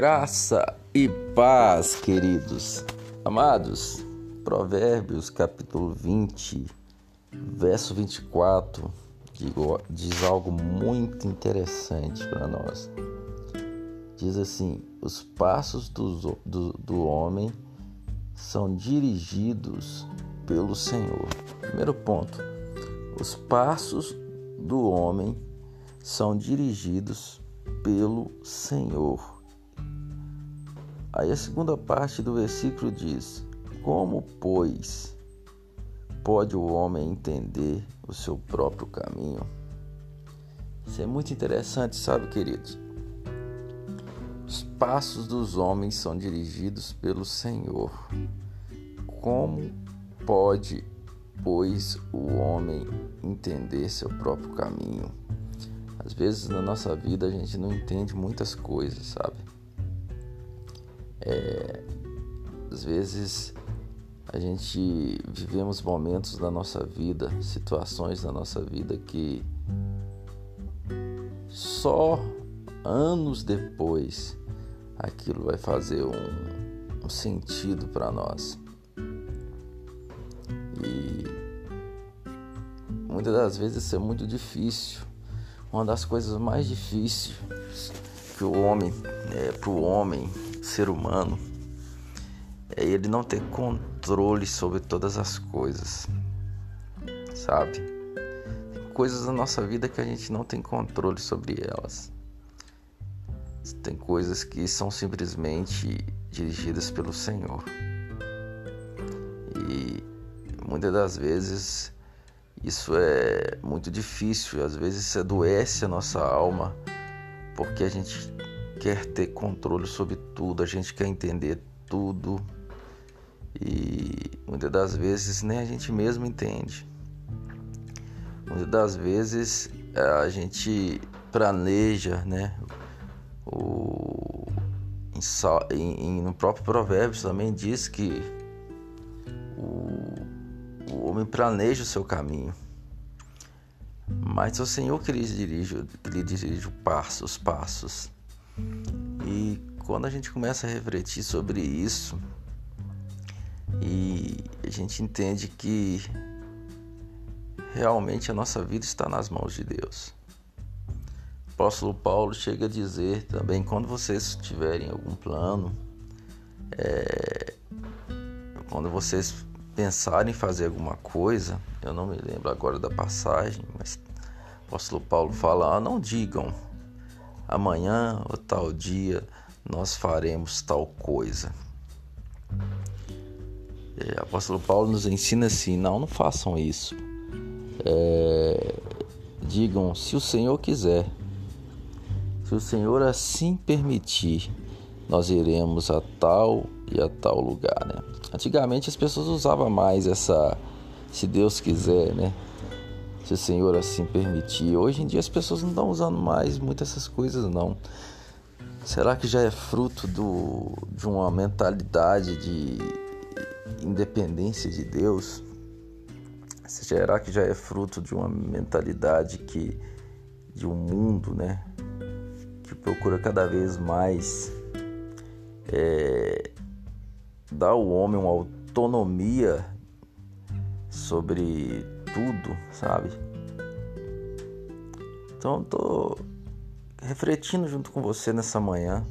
Graça e paz, queridos. Amados, Provérbios capítulo 20, verso 24, diz algo muito interessante para nós. Diz assim: os passos do, do, do homem são dirigidos pelo Senhor. Primeiro ponto: os passos do homem são dirigidos pelo Senhor. Aí a segunda parte do versículo diz: Como, pois, pode o homem entender o seu próprio caminho? Isso é muito interessante, sabe, queridos? Os passos dos homens são dirigidos pelo Senhor. Como pode, pois, o homem entender seu próprio caminho? Às vezes na nossa vida a gente não entende muitas coisas, sabe? É, às vezes a gente vivemos momentos da nossa vida, situações da nossa vida que só anos depois aquilo vai fazer um, um sentido para nós. E muitas das vezes isso é muito difícil. Uma das coisas mais difíceis que o homem, é, para o homem ser humano é ele não ter controle sobre todas as coisas, sabe? Tem coisas na nossa vida que a gente não tem controle sobre elas. Tem coisas que são simplesmente dirigidas pelo Senhor. E muitas das vezes isso é muito difícil, às vezes isso adoece a nossa alma, porque a gente quer ter controle sobre tudo, a gente quer entender tudo e muitas das vezes nem a gente mesmo entende. Muitas das vezes a gente planeja, né? O, em, no próprio Provérbios também diz que o, o homem planeja o seu caminho. Mas o Senhor que lhe dirige, que lhe dirige os passos. E quando a gente começa a refletir sobre isso, e a gente entende que realmente a nossa vida está nas mãos de Deus. O apóstolo Paulo chega a dizer também: quando vocês tiverem algum plano, é, quando vocês pensarem em fazer alguma coisa, eu não me lembro agora da passagem, mas o apóstolo Paulo fala: ah, não digam amanhã ou tal dia nós faremos tal coisa. É, o apóstolo Paulo nos ensina assim: não, não façam isso. É, digam, se o Senhor quiser, se o Senhor assim permitir, nós iremos a tal e a tal lugar, né? Antigamente as pessoas usavam mais essa, se Deus quiser, né? Se o Senhor assim permitir. Hoje em dia as pessoas não estão usando mais muitas essas coisas não. Será que já é fruto do, de uma mentalidade de independência de Deus? Será que já é fruto de uma mentalidade que de um mundo, né, que procura cada vez mais é, dar ao homem uma autonomia sobre tudo, sabe? Então tô refletindo junto com você nessa manhã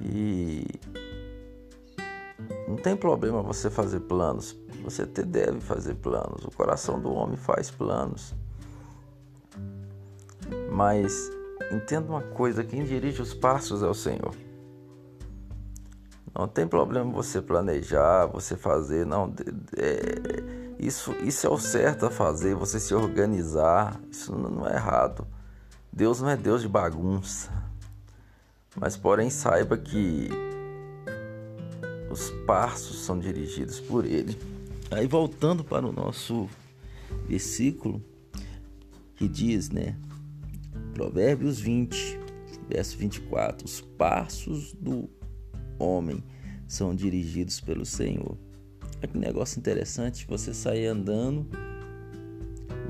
e não tem problema você fazer planos. Você deve fazer planos. O coração do homem faz planos. Mas entenda uma coisa: quem dirige os passos é o Senhor. Não tem problema você planejar, você fazer, não. É, isso, isso é o certo a fazer, você se organizar. Isso não é errado. Deus não é Deus de bagunça. Mas, porém, saiba que os passos são dirigidos por Ele. Aí, voltando para o nosso versículo, que diz, né? Provérbios 20, verso 24: Os passos do homem são dirigidos pelo Senhor Olha que negócio interessante, você sair andando,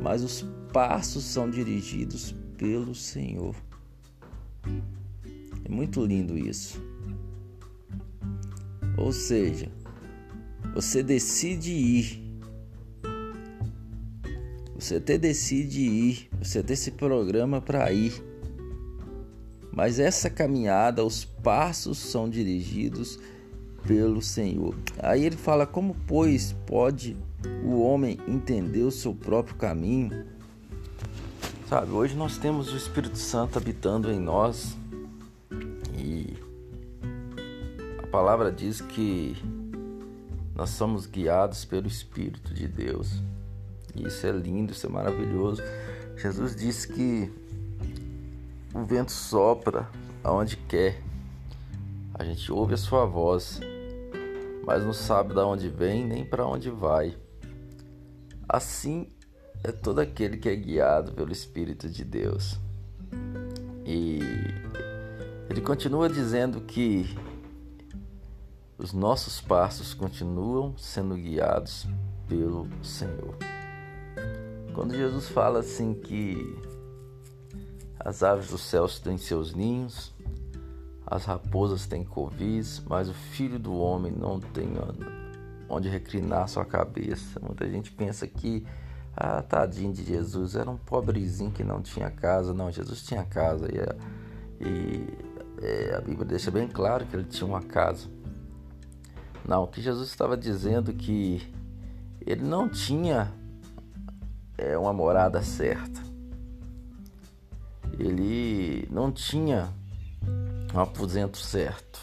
mas os passos são dirigidos pelo Senhor. É muito lindo isso. Ou seja, você decide ir. Você até decide ir, você até se programa para ir. Mas essa caminhada, os passos são dirigidos pelo Senhor. Aí ele fala: Como, pois, pode o homem entender o seu próprio caminho? Sabe, hoje nós temos o Espírito Santo habitando em nós e a palavra diz que nós somos guiados pelo Espírito de Deus. Isso é lindo, isso é maravilhoso. Jesus disse que o vento sopra aonde quer. A gente ouve a sua voz, mas não sabe de onde vem nem para onde vai. Assim é todo aquele que é guiado pelo Espírito de Deus. E ele continua dizendo que os nossos passos continuam sendo guiados pelo Senhor. Quando Jesus fala assim que as aves do céu têm seus ninhos, as raposas têm covis, mas o filho do homem não tem onde reclinar sua cabeça. Muita gente pensa que ah, tadinho de Jesus, era um pobrezinho que não tinha casa. Não, Jesus tinha casa e, e é, a Bíblia deixa bem claro que ele tinha uma casa. Não, o que Jesus estava dizendo que ele não tinha é, uma morada certa. Ele não tinha um aposento certo.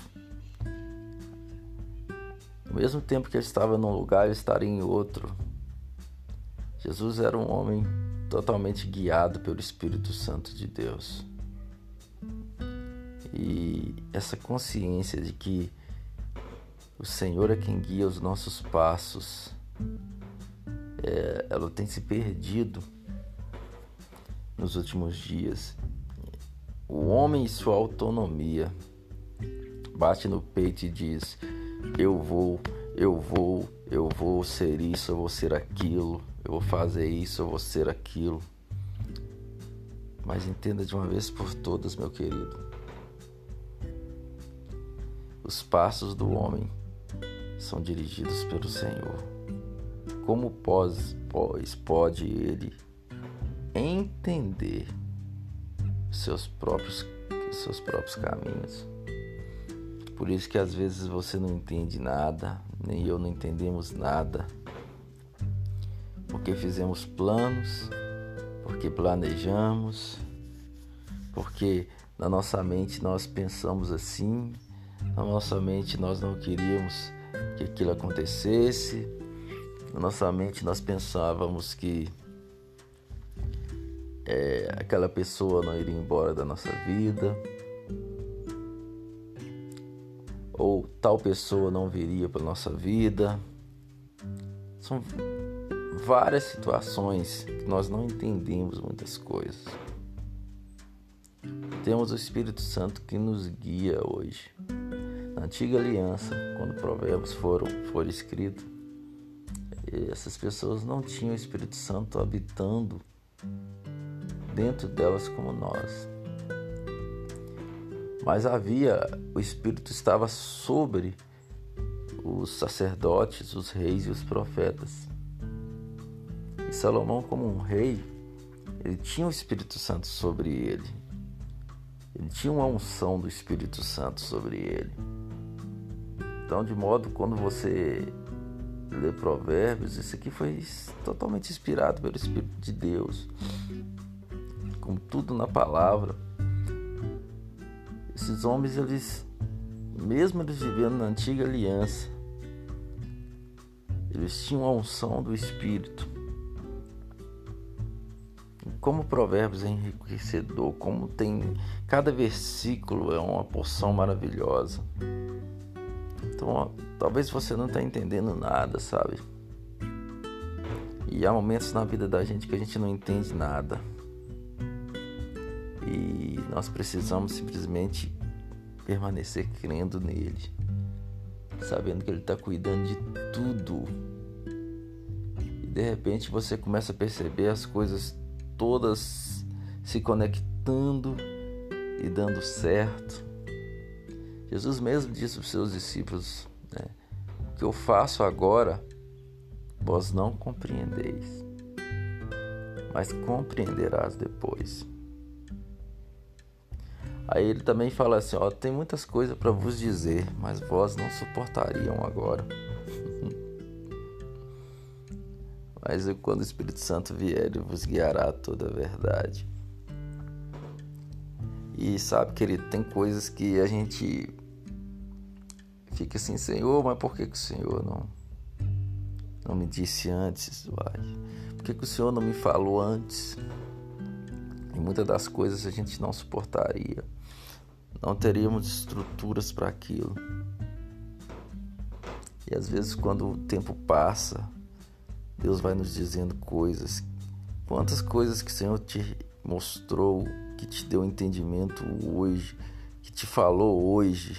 Ao mesmo tempo que ele estava num lugar, ele estaria em outro. Jesus era um homem totalmente guiado pelo Espírito Santo de Deus. E essa consciência de que o Senhor é quem guia os nossos passos, é, ela tem se perdido nos últimos dias. O homem e sua autonomia bate no peito e diz: Eu vou, eu vou, eu vou ser isso, eu vou ser aquilo eu vou fazer isso, eu vou ser aquilo. Mas entenda de uma vez por todas, meu querido. Os passos do homem são dirigidos pelo Senhor. Como pois, pois pode ele entender seus próprios seus próprios caminhos? Por isso que às vezes você não entende nada, nem eu não entendemos nada porque fizemos planos, porque planejamos, porque na nossa mente nós pensamos assim, na nossa mente nós não queríamos que aquilo acontecesse, na nossa mente nós pensávamos que é, aquela pessoa não iria embora da nossa vida, ou tal pessoa não viria para nossa vida. São várias situações que nós não entendemos muitas coisas. Temos o Espírito Santo que nos guia hoje. Na antiga aliança, quando provérbios foram, foram escritos, essas pessoas não tinham o Espírito Santo habitando dentro delas como nós. Mas havia, o Espírito estava sobre os sacerdotes, os reis e os profetas. E Salomão, como um rei, ele tinha o Espírito Santo sobre ele. Ele tinha uma unção do Espírito Santo sobre ele. Então, de modo quando você lê Provérbios, isso aqui foi totalmente inspirado pelo Espírito de Deus. Como tudo na palavra. Esses homens, eles, mesmo eles vivendo na antiga aliança, eles tinham a unção do Espírito como Provérbios é enriquecedor, como tem cada versículo é uma porção maravilhosa. Então, talvez você não está entendendo nada, sabe? E há momentos na vida da gente que a gente não entende nada. E nós precisamos simplesmente permanecer crendo nele, sabendo que ele está cuidando de tudo. E de repente você começa a perceber as coisas todas se conectando e dando certo. Jesus mesmo disse para os seus discípulos: né, O que eu faço agora, vós não compreendeis, mas compreenderás depois. Aí ele também fala assim: ó, tem muitas coisas para vos dizer, mas vós não suportariam agora. mas quando o Espírito Santo vier, ele vos guiará a toda a verdade. E sabe, querido, tem coisas que a gente fica assim, Senhor, mas por que, que o Senhor não, não me disse antes? Uai? Por que, que o Senhor não me falou antes? E muitas das coisas a gente não suportaria não teríamos estruturas para aquilo. E às vezes, quando o tempo passa, Deus vai nos dizendo coisas. Quantas coisas que o Senhor te mostrou, que te deu entendimento hoje, que te falou hoje,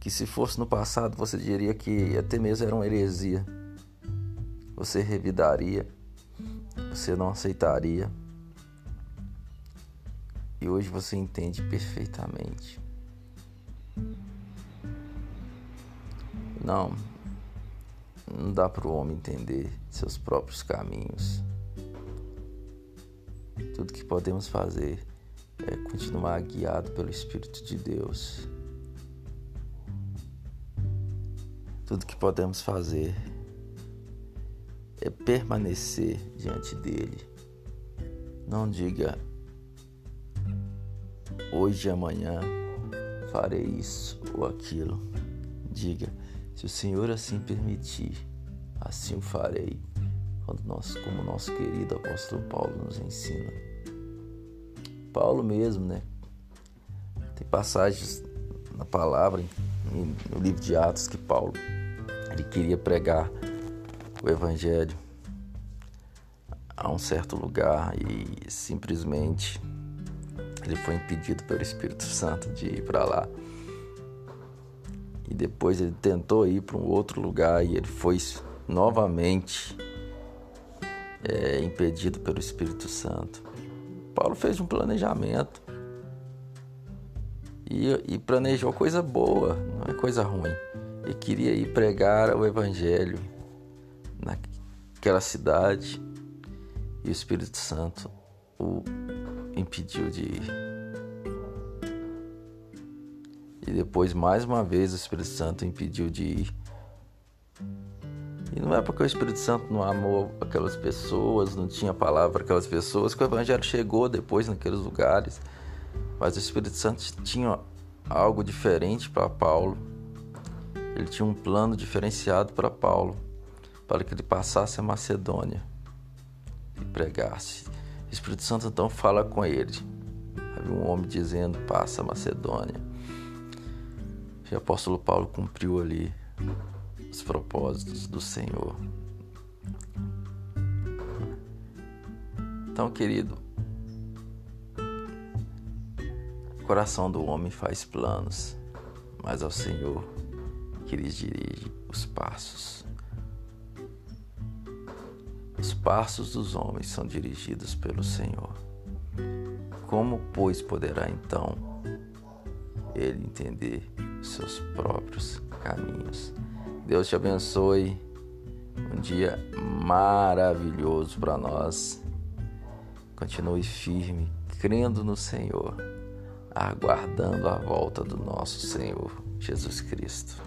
que se fosse no passado você diria que até mesmo era uma heresia. Você revidaria, você não aceitaria. E hoje você entende perfeitamente. Não, não dá para o homem entender seus próprios caminhos. Tudo que podemos fazer é continuar guiado pelo Espírito de Deus. Tudo que podemos fazer é permanecer diante dele. Não diga hoje e amanhã farei isso ou aquilo. Diga, se o Senhor assim permitir, assim o farei, quando nós, como nosso querido apóstolo Paulo nos ensina. Paulo mesmo, né? Tem passagens na palavra, no livro de Atos, que Paulo ele queria pregar o evangelho a um certo lugar e simplesmente ele foi impedido pelo Espírito Santo de ir para lá. E depois ele tentou ir para um outro lugar e ele foi novamente é, impedido pelo Espírito Santo. Paulo fez um planejamento e, e planejou coisa boa, não é coisa ruim. Ele queria ir pregar o Evangelho naquela cidade e o Espírito Santo o impediu de ir. E depois, mais uma vez, o Espírito Santo impediu de ir. E não é porque o Espírito Santo não amou aquelas pessoas, não tinha palavra para aquelas pessoas, que o Evangelho chegou depois naqueles lugares. Mas o Espírito Santo tinha algo diferente para Paulo. Ele tinha um plano diferenciado para Paulo, para que ele passasse a Macedônia e pregasse. O Espírito Santo então fala com ele. Havia um homem dizendo: Passa Macedônia. E o apóstolo Paulo cumpriu ali os propósitos do Senhor. Então, querido, o coração do homem faz planos, mas ao Senhor que lhes dirige os passos. Os passos dos homens são dirigidos pelo Senhor. Como, pois, poderá então ele entender seus próprios caminhos? Deus te abençoe. Um dia maravilhoso para nós. Continue firme, crendo no Senhor, aguardando a volta do nosso Senhor Jesus Cristo.